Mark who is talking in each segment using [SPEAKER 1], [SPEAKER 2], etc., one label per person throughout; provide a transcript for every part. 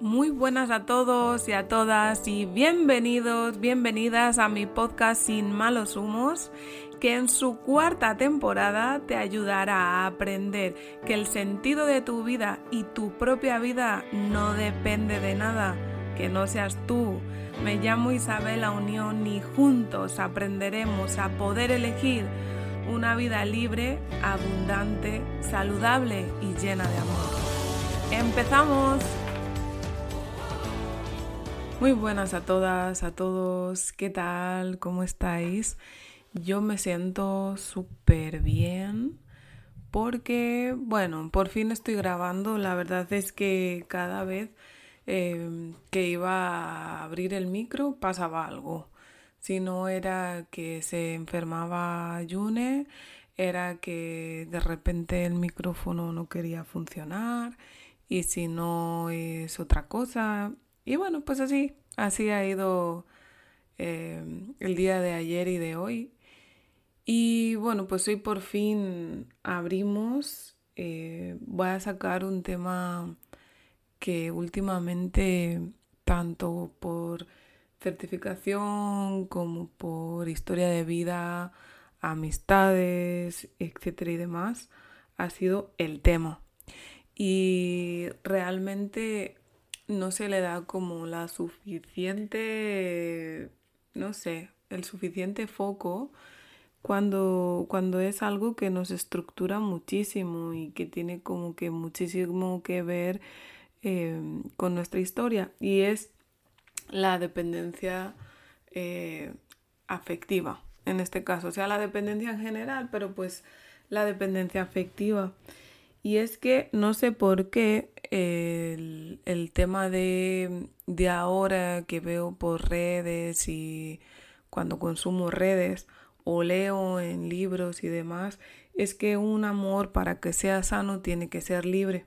[SPEAKER 1] Muy buenas a todos y a todas y bienvenidos, bienvenidas a mi podcast Sin malos humos, que en su cuarta temporada te ayudará a aprender que el sentido de tu vida y tu propia vida no depende de nada, que no seas tú. Me llamo Isabela Unión y juntos aprenderemos a poder elegir una vida libre, abundante, saludable y llena de amor. ¡Empezamos! Muy buenas a todas, a todos, ¿qué tal? ¿Cómo estáis? Yo me siento súper bien porque, bueno, por fin estoy grabando. La verdad es que cada vez eh, que iba a abrir el micro pasaba algo. Si no era que se enfermaba Yune, era que de repente el micrófono no quería funcionar y si no es otra cosa, y bueno, pues así, así ha ido em, el día de ayer y de hoy. Y bueno, pues hoy por fin abrimos. Eh, voy a sacar un tema que últimamente, tanto por certificación como por historia de vida, amistades, etcétera y demás, ha sido el tema. Y realmente no se le da como la suficiente, no sé, el suficiente foco cuando, cuando es algo que nos estructura muchísimo y que tiene como que muchísimo que ver em, con nuestra historia y es la dependencia eh, afectiva en este caso, o sea, la dependencia en general, pero pues la dependencia afectiva. Y es que no sé por qué el, tema de, de, ahora que veo por redes y cuando consumo redes o leo en libros y demás, es que un amor para que sea sano tiene que ser libre.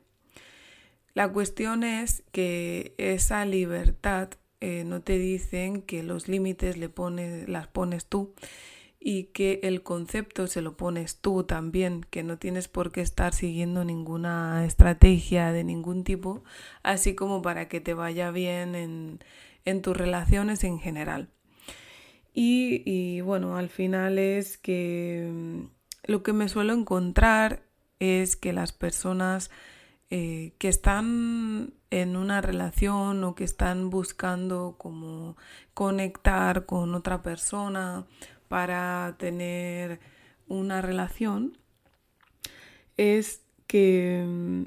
[SPEAKER 1] La cuestión es que esa libertad eh, no te dicen que los límites le pones, las pones tú y que el concepto se lo pones tú también, que no tienes por qué estar siguiendo ninguna estrategia de ningún tipo, así como para que te vaya bien en, en tus relaciones en general. Y, y, bueno, al final es que mm, lo que me suelo encontrar es que las personas eh, que están en una relación o que están buscando como conectar con otra persona para tener una relación es que mm,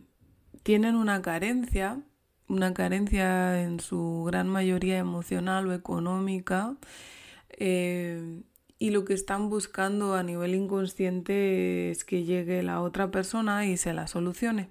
[SPEAKER 1] tienen una carencia, una carencia en su gran mayoría emocional o económica, eh, y lo que están buscando a nivel inconsciente es que llegue la otra persona y se la solucione.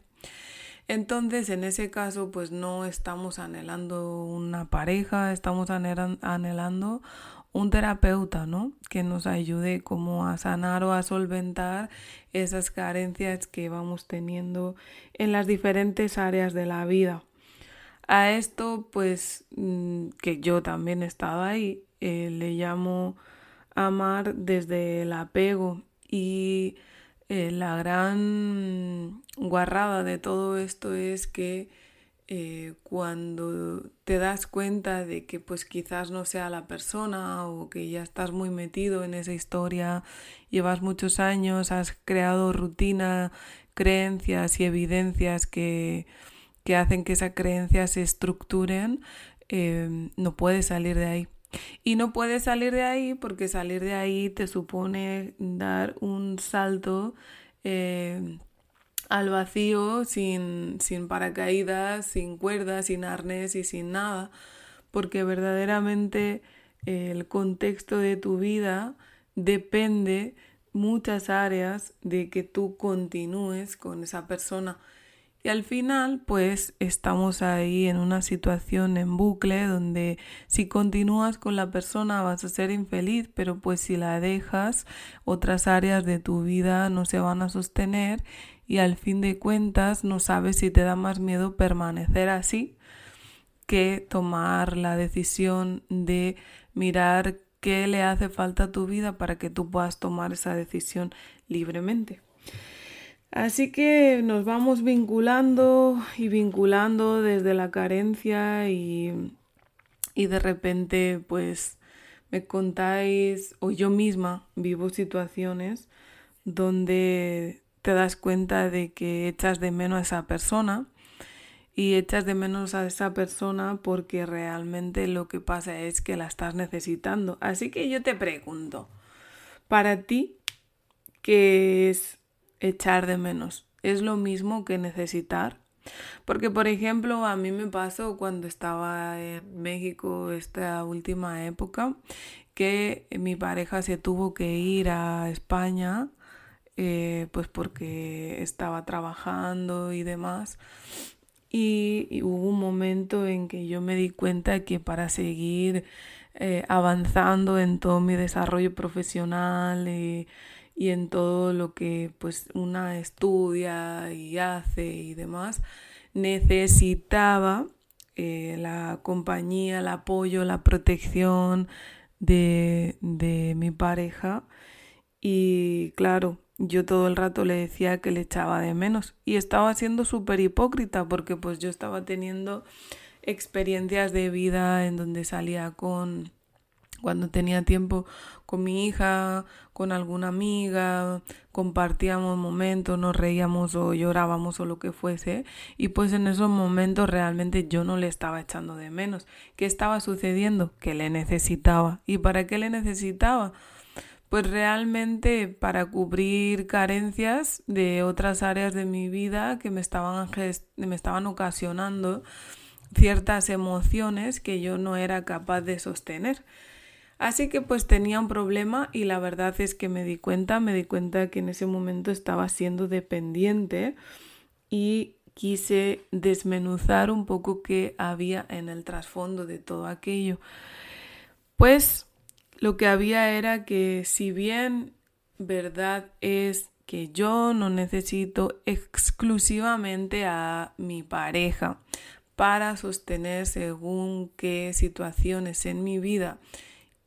[SPEAKER 1] Entonces, en ese caso, pues no estamos anhelando una pareja, estamos anhelando un terapeuta, ¿no? Que nos ayude como a sanar o a solventar esas carencias que vamos teniendo en las diferentes áreas de la vida. A esto, pues, mm, que yo también he estado ahí, eh, le llamo amar desde el apego y eh, la gran guarrada de todo esto es que eh, cuando te das cuenta de que pues quizás no sea la persona o que ya estás muy metido en esa historia, llevas muchos años, has creado rutina, creencias y evidencias que, que hacen que esas creencias se estructuren, em, no puedes salir de ahí. Y no puedes salir de ahí porque salir de ahí te supone dar un salto em, al vacío sin, sin paracaídas, sin cuerdas, sin arnés y sin nada, porque verdaderamente el contexto de tu vida depende muchas áreas de que tú continúes con esa persona. Y al final, pues estamos ahí en una situación en bucle donde si continúas con la persona vas a ser infeliz, pero pues si la dejas, otras áreas de tu vida no se van a sostener y al fin de cuentas no sabes si te da más miedo permanecer así que tomar la decisión de mirar qué le hace falta a tu vida para que tú puedas tomar esa decisión libremente. Así que nos vamos vinculando y vinculando desde la carencia y, y de repente pues me contáis o yo misma vivo situaciones donde te das cuenta de que echas de menos a esa persona y echas de menos a esa persona porque realmente lo que pasa es que la estás necesitando. Así que yo te pregunto, para ti, ¿qué es echar de menos? ¿Es lo mismo que necesitar? Porque, por ejemplo, a mí me pasó cuando estaba en México esta última época que mi pareja se tuvo que ir a España eh, pues porque estaba trabajando y demás. Y, hubo un momento en que yo me di cuenta que para seguir eh, avanzando en todo mi desarrollo profesional y, y en todo lo que pues una estudia y hace y demás, necesitaba eh, la compañía, el apoyo, la protección de, de mi pareja. Y claro, yo todo el rato le decía que le echaba de menos y estaba siendo súper hipócrita porque pues yo estaba teniendo experiencias de vida en donde salía con cuando tenía tiempo con mi hija, con alguna amiga, compartíamos momentos, nos reíamos o llorábamos o lo que fuese. Y pues en esos momentos realmente yo no le estaba echando de menos. ¿Qué estaba sucediendo? Que le necesitaba. ¿Y para qué le necesitaba? pues realmente para cubrir carencias de otras áreas de mi vida que me estaban, me estaban ocasionando ciertas emociones que yo no era capaz de sostener. Así que pues tenía un problema y la verdad es que me di cuenta, me di cuenta que en ese momento estaba siendo dependiente y quise desmenuzar un poco qué había en el trasfondo de todo aquello. Pues lo que había era que si bien verdad es que yo no necesito exclusivamente a mi pareja para sostener según qué situaciones en mi vida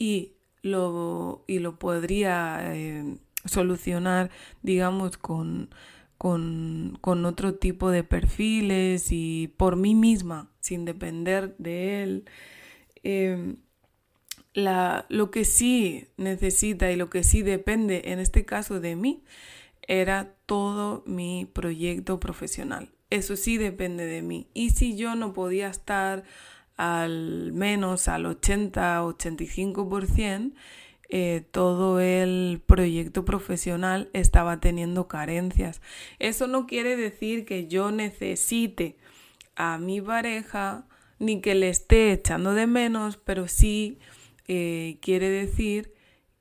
[SPEAKER 1] y lo, y lo podría eh, solucionar, digamos, con, con, con, otro tipo de perfiles y por mí misma, sin depender de él. Em, la, lo que sí necesita y lo que sí depende, en este caso de mí, era todo mi proyecto profesional. Eso sí depende de mí. Y si yo no podía estar al menos al 80-85%, eh, todo el proyecto profesional estaba teniendo carencias. Eso no quiere decir que yo necesite a mi pareja ni que le esté echando de menos, pero sí eh, quiere decir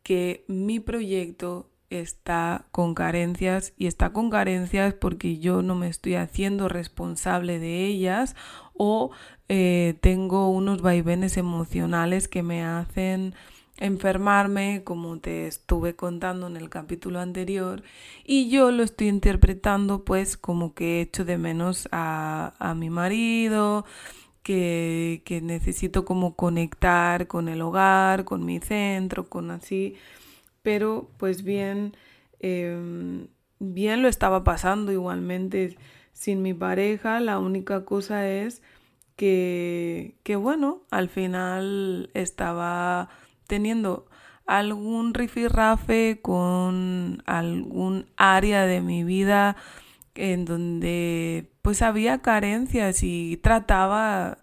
[SPEAKER 1] que mi proyecto está con carencias y está con carencias porque yo no me estoy haciendo responsable de ellas o eh, tengo unos vaivenes emocionales que me hacen enfermarme, como te estuve contando en el capítulo anterior, y yo lo estoy interpretando pues como que echo de menos a, a mi marido, que, necesito como conectar con el hogar, con mi centro, con así, pero pues bien, em, bien lo estaba pasando igualmente sin mi pareja, la única cosa es que, bueno, al final estaba teniendo algún rifirrafe con algún área de mi vida en donde pues había carencias y trataba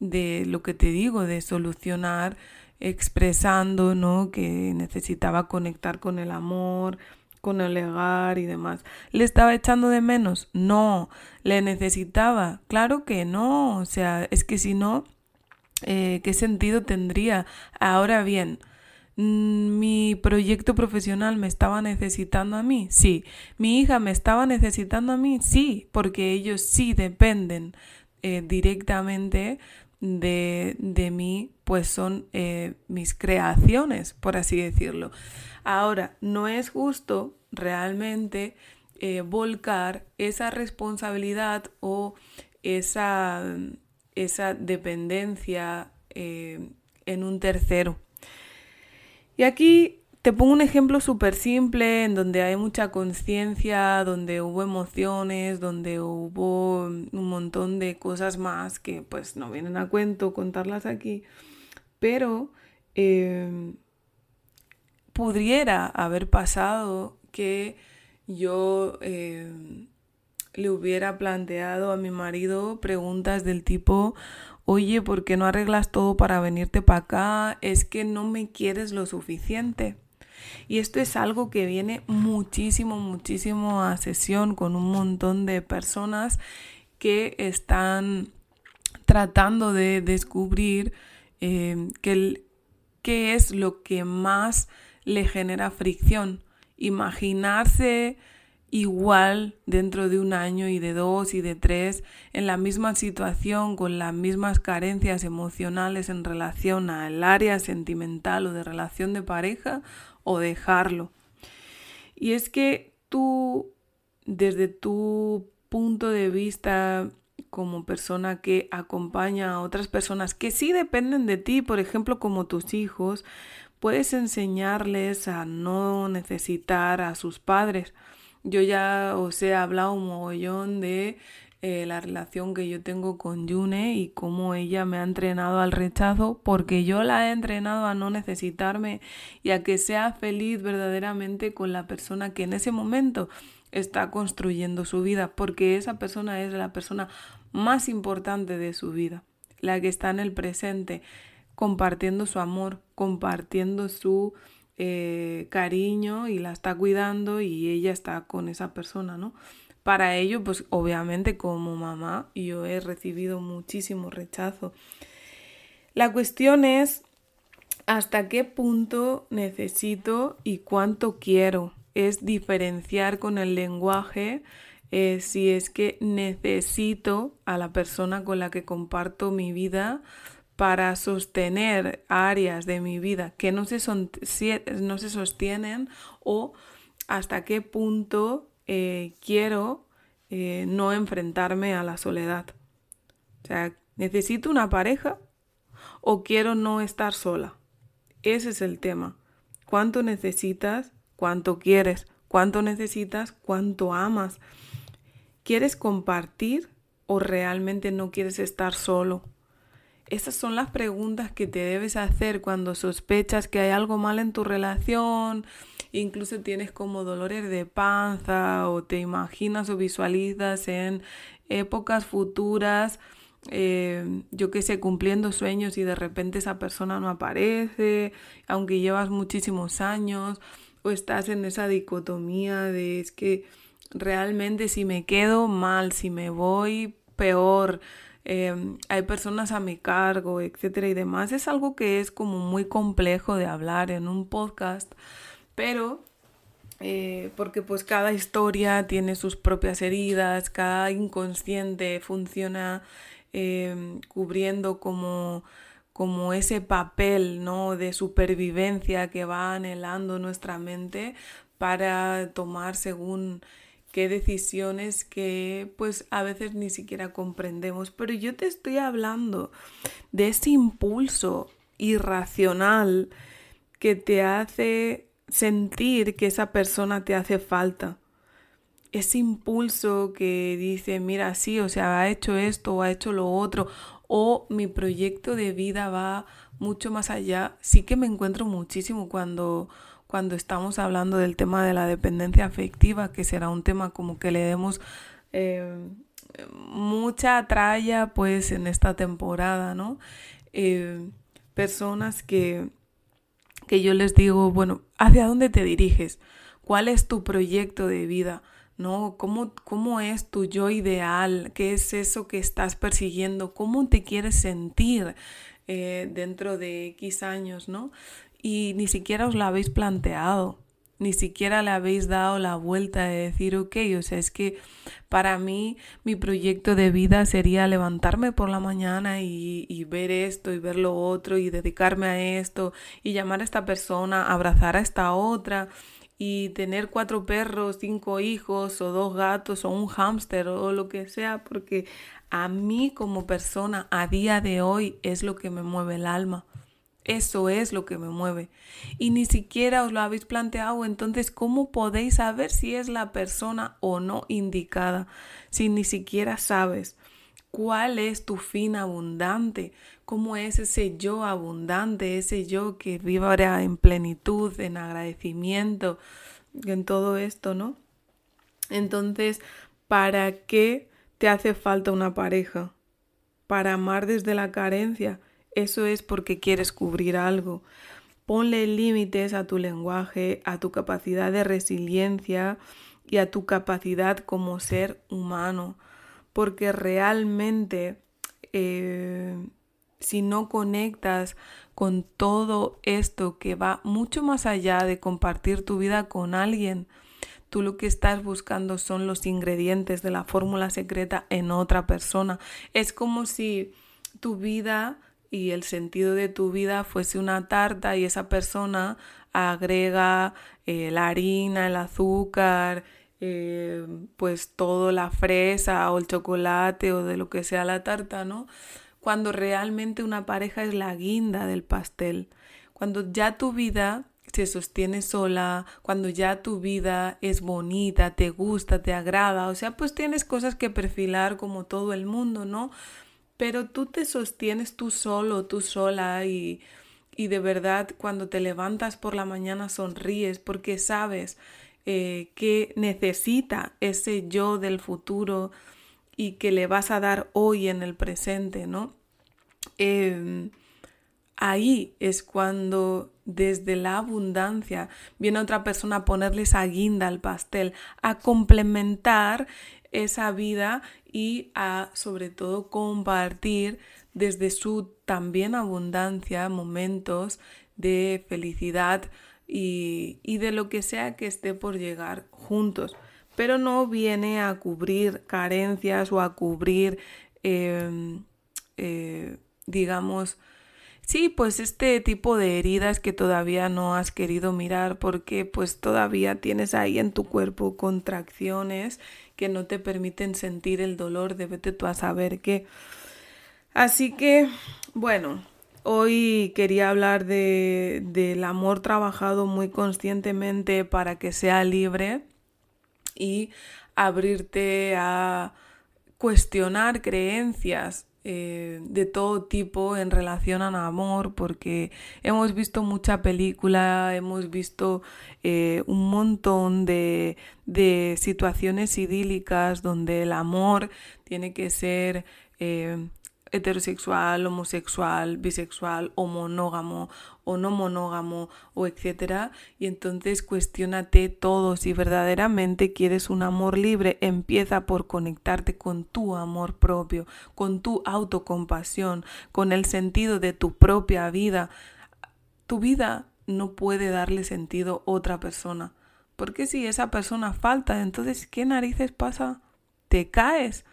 [SPEAKER 1] de lo que te digo, de solucionar expresando, ¿no? Que necesitaba conectar con el amor, con el hogar y demás. ¿Le estaba echando de menos? No. ¿Le necesitaba? Claro que no. O sea, es que si no, eh, ¿qué sentido tendría? Ahora bien, Mm, mi proyecto profesional me estaba necesitando a mí, sí. Mi hija me estaba necesitando a mí, sí, porque ellos sí dependen eh, directamente de, de, mí, pues son eh, mis creaciones, por así decirlo. Ahora, no es justo realmente eh, volcar esa responsabilidad o esa, esa dependencia en un tercero. Y aquí te pongo un ejemplo súper simple en donde hay mucha conciencia, donde hubo emociones, donde hubo un montón de cosas más que pues no vienen a cuento contarlas aquí, pero em, pudiera haber pasado que yo em, le hubiera planteado a mi marido preguntas del tipo, oye, ¿por qué no arreglas todo para venirte para acá? Es que no me quieres lo suficiente. Y esto es algo que viene muchísimo, muchísimo a sesión con un montón de personas que están tratando de descubrir eh, qué es lo que más le genera fricción. Imaginarse igual dentro de un año y de dos y de tres en la misma situación con las mismas carencias emocionales en relación al área sentimental o de relación de pareja o dejarlo. Y es que tú, desde tu punto de vista como persona que acompaña a otras personas que sí dependen de ti, por ejemplo, como tus hijos, puedes enseñarles a no necesitar a sus padres. Yo ya os he hablado un mogollón de eh, la relación que yo tengo con Yune y cómo ella me ha entrenado al rechazo, porque yo la he entrenado a no necesitarme y a que sea feliz verdaderamente con la persona que en ese momento está construyendo su vida, porque esa persona es la persona más importante de su vida, la que está en el presente, compartiendo su amor, compartiendo su eh, cariño y la está cuidando y ella está con esa persona, ¿no? Para ello, pues obviamente como mamá yo he recibido muchísimo rechazo. La cuestión es hasta qué punto necesito y cuánto quiero. Es diferenciar con el lenguaje eh, si es que necesito a la persona con la que comparto mi vida para sostener áreas de mi vida que no se, son, no se sostienen o hasta qué punto eh, quiero eh, no enfrentarme a la soledad. O sea, ¿necesito una pareja o quiero no estar sola? Ese es el tema. ¿Cuánto necesitas? ¿Cuánto quieres? ¿Cuánto necesitas? ¿Cuánto amas? ¿Quieres compartir o realmente no quieres estar solo? Esas son las preguntas que te debes hacer cuando sospechas que hay algo mal en tu relación, incluso tienes como dolores de panza o te imaginas o visualizas en épocas futuras, eh, yo qué sé, cumpliendo sueños y de repente esa persona no aparece, aunque llevas muchísimos años, o estás en esa dicotomía de es que realmente si me quedo mal, si me voy peor, Em, hay personas a mi cargo, etcétera y demás. Es algo que es como muy complejo de hablar en un podcast, pero eh, porque pues cada historia tiene sus propias heridas, cada inconsciente funciona em, cubriendo como como ese papel ¿no? de supervivencia que va anhelando nuestra mente para tomar según qué decisiones que pues a veces ni siquiera comprendemos. Pero yo te estoy hablando de ese impulso irracional que te hace sentir que esa persona te hace falta. Ese impulso que dice, mira, sí, o sea, ha hecho esto o ha hecho lo otro, o mi proyecto de vida va mucho más allá. Sí que me encuentro muchísimo cuando cuando estamos hablando del tema de la dependencia afectiva, que será un tema como que le demos eh, mucha tralla pues en esta temporada, ¿no? Eh, personas que, que yo les digo, bueno, ¿hacia dónde te diriges? ¿Cuál es tu proyecto de vida? ¿no? ¿Cómo, ¿Cómo, es tu yo ideal? ¿Qué es eso que estás persiguiendo? ¿Cómo te quieres sentir eh, dentro de X años, ¿no? Y ni siquiera os lo habéis planteado, ni siquiera le habéis dado la vuelta de decir, ok, o sea, es que para mí mi proyecto de vida sería levantarme por la mañana y, y, ver esto y ver lo otro y dedicarme a esto y llamar a esta persona, abrazar a esta otra y tener cuatro perros, cinco hijos o dos gatos o un hámster o lo que sea, porque a mí como persona a día de hoy es lo que me mueve el alma Eso es lo que me mueve. Y ni siquiera os lo habéis planteado, entonces, ¿cómo podéis saber si es la persona o no indicada? Si ni siquiera sabes cuál es tu fin abundante, cómo es ese yo abundante, ese yo que viva en plenitud, en agradecimiento, en todo esto, ¿no? Entonces, ¿para qué te hace falta una pareja? Para amar desde la carencia. Eso es porque quieres cubrir algo. Ponle límites a tu lenguaje, a tu capacidad de resiliencia y a tu capacidad como ser humano. Porque realmente eh, si no conectas con todo esto que va mucho más allá de compartir tu vida con alguien, tú lo que estás buscando son los ingredientes de la fórmula secreta en otra persona. Es como si tu vida y el sentido de tu vida fuese una tarta y esa persona agrega eh, la harina, el azúcar, eh, pues todo la fresa o el chocolate o de lo que sea la tarta, ¿no? Cuando realmente una pareja es la guinda del pastel. Cuando ya tu vida se sostiene sola, cuando ya tu vida es bonita, te gusta, te agrada, o sea, pues tienes cosas que perfilar como todo el mundo, ¿no? Pero tú te sostienes tú solo, tú sola y, y de verdad cuando te levantas por la mañana sonríes porque sabes eh, que necesita ese yo del futuro y que le vas a dar hoy en el presente, ¿no? Em, ahí es cuando desde la abundancia viene otra persona a ponerle esa guinda al pastel, a complementar esa vida y a sobre todo compartir desde su también abundancia momentos de felicidad y, de lo que sea que esté por llegar juntos. Pero no viene a cubrir carencias o a cubrir, em, eh, digamos, Sí, pues este tipo de heridas que todavía no has querido mirar porque pues todavía tienes ahí en tu cuerpo contracciones que no te permiten sentir el dolor de tú a saber qué. Así que, bueno, hoy quería hablar de, del amor trabajado muy conscientemente para que sea libre y abrirte a cuestionar creencias eh, de todo tipo en relación al amor, porque hemos visto mucha película, hemos visto eh, un montón de, de, situaciones idílicas donde el amor tiene que ser eh, heterosexual, homosexual, bisexual o monógamo o no monógamo o etcétera y entonces cuestionate todo. Si verdaderamente quieres un amor libre empieza por conectarte con tu amor propio con tu autocompasión con el sentido de tu propia vida. Tu vida no puede darle sentido a otra persona porque si esa persona falta entonces qué narices pasa te caes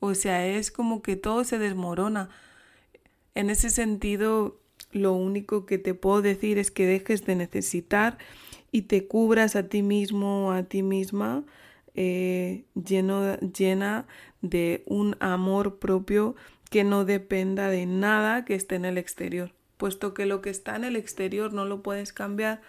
[SPEAKER 1] o sea, es como que todo se desmorona. En ese sentido, lo único que te puedo decir es que dejes de necesitar y te cubras a ti mismo o a ti misma eh, lleno, llena de un amor propio que no dependa de nada que esté en el exterior, puesto que lo que está en el exterior no lo puedes cambiar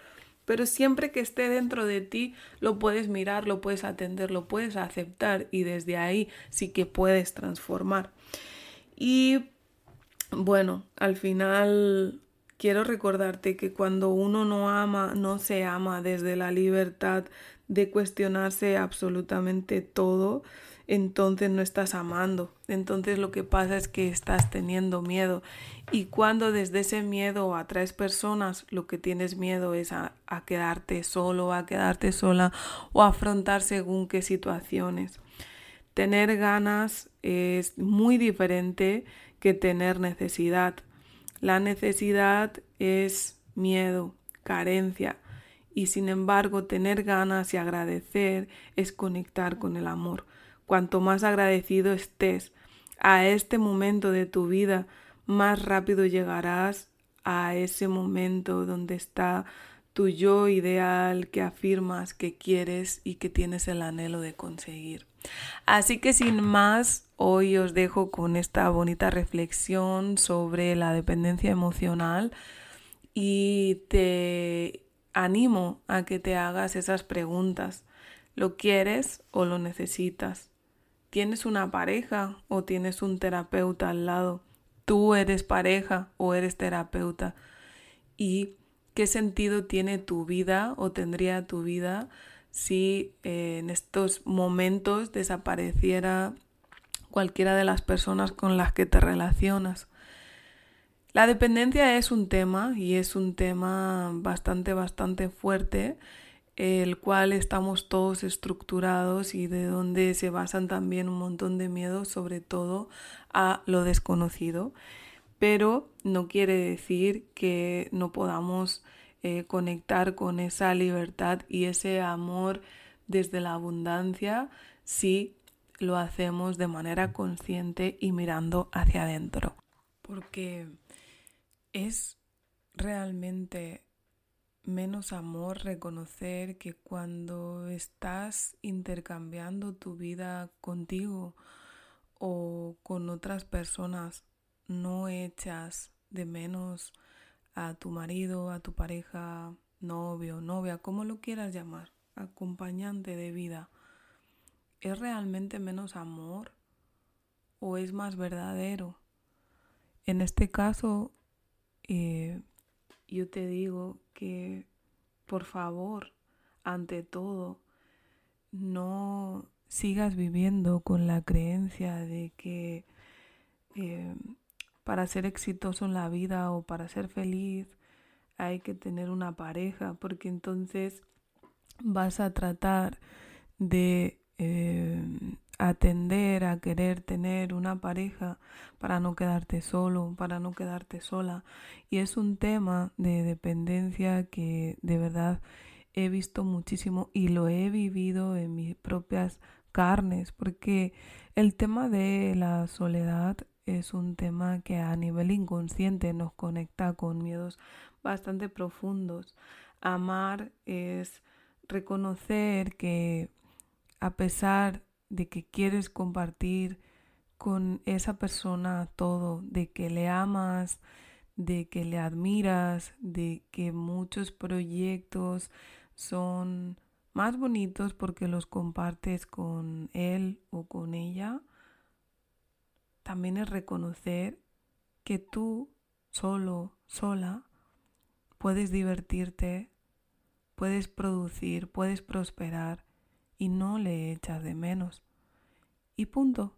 [SPEAKER 1] pero siempre que esté dentro de ti lo puedes mirar, lo puedes atender, lo puedes aceptar y desde ahí sí que puedes transformar. Y bueno, al final quiero recordarte que cuando uno no ama, no se ama desde la libertad de cuestionarse absolutamente todo, entonces no estás amando. Entonces lo que pasa es que estás teniendo miedo. Y cuando desde ese miedo atraes personas, lo que tienes miedo es a, quedarte solo, a quedarte sola o a afrontar según qué situaciones. Tener ganas es muy diferente que tener necesidad. La necesidad es miedo, carencia. Y sin embargo, tener ganas y agradecer es conectar con el amor. Cuanto más agradecido estés a este momento de tu vida, más rápido llegarás a ese momento donde está tu yo ideal que afirmas que quieres y que tienes el anhelo de conseguir. Así que sin más, hoy os dejo con esta bonita reflexión sobre la dependencia emocional Y te animo a que te hagas esas preguntas. ¿Lo quieres o lo necesitas? ¿Tienes una pareja o tienes un terapeuta al lado? ¿Tú eres pareja o eres terapeuta? ¿Y qué sentido tiene tu vida o tendría tu vida si eh, en estos momentos desapareciera cualquiera de las personas con las que te relacionas. La dependencia es un tema y es un tema bastante, bastante fuerte, el cual estamos todos estructurados y de donde se basan también un montón de miedos, sobre todo a lo desconocido. Pero no quiere decir que no podamos eh, conectar con esa libertad y ese amor desde la abundancia si lo hacemos de manera consciente y mirando hacia adentro. Porque es realmente menos amor reconocer que cuando estás intercambiando tu vida contigo o con otras personas, no echas de menos a tu marido, a tu pareja, novio, novia, como lo quieras llamar, acompañante de vida ¿es realmente menos amor o es más verdadero? En este caso, eh, yo te digo que, por favor, ante todo, no sigas viviendo con la creencia de que eh, para ser exitoso en la vida o para ser feliz hay que tener una pareja, porque entonces vas a tratar de eh, atender a querer tener una pareja para no quedarte solo, para no quedarte sola. Y es un tema de dependencia que de verdad he visto muchísimo y lo he vivido en mis propias carnes, porque el tema de la soledad es un tema que a nivel inconsciente nos conecta con miedos bastante profundos. Amar es reconocer que a pesar de que quieres compartir con esa persona todo, de que le amas, de que le admiras, de que muchos proyectos son más bonitos porque los compartes con él o con ella, también es reconocer que tú solo, sola, puedes divertirte, puedes producir, puedes prosperar y no le echas de menos. Y punto.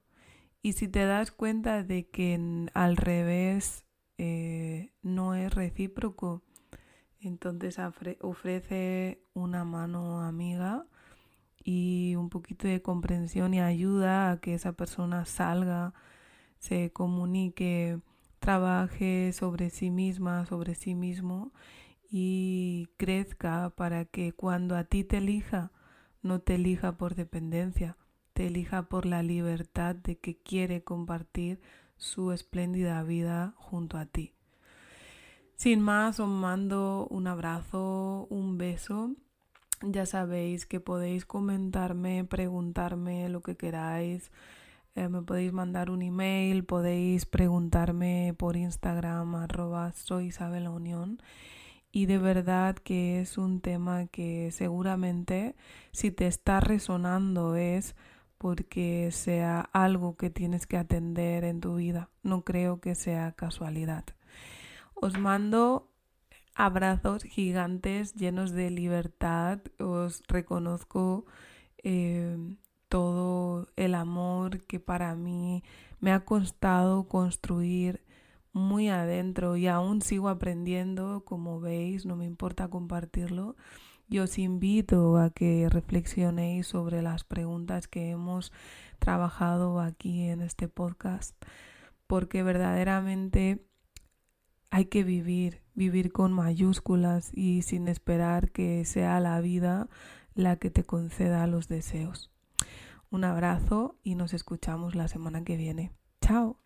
[SPEAKER 1] Y si te das cuenta de que al revés eh, no es recíproco, entonces ofrece una mano amiga y un poquito de comprensión y ayuda a que esa persona salga, se comunique, trabaje sobre sí misma, sobre sí mismo y crezca para que cuando a ti te elija, no te elija por dependencia, te elija por la libertad de que quiere compartir su espléndida vida junto a ti. Sin más, os mando un abrazo, un beso. Ya sabéis que podéis comentarme, preguntarme lo que queráis. Eh, me podéis mandar un email, podéis preguntarme por Instagram, arroba soy Isabel Unión y de verdad que es un tema que seguramente si te está resonando es porque sea algo que tienes que atender en tu vida. No creo que sea casualidad. Os mando abrazos gigantes llenos de libertad. Os reconozco eh, todo el amor que para mí me ha costado construir muy adentro y aún sigo aprendiendo, como veis, no me importa compartirlo. Yo os invito a que reflexionéis sobre las preguntas que hemos trabajado aquí en este podcast, porque verdaderamente hay que vivir, vivir con mayúsculas y sin esperar que sea la vida la que te conceda los deseos. Un abrazo y nos escuchamos la semana que viene. Chao.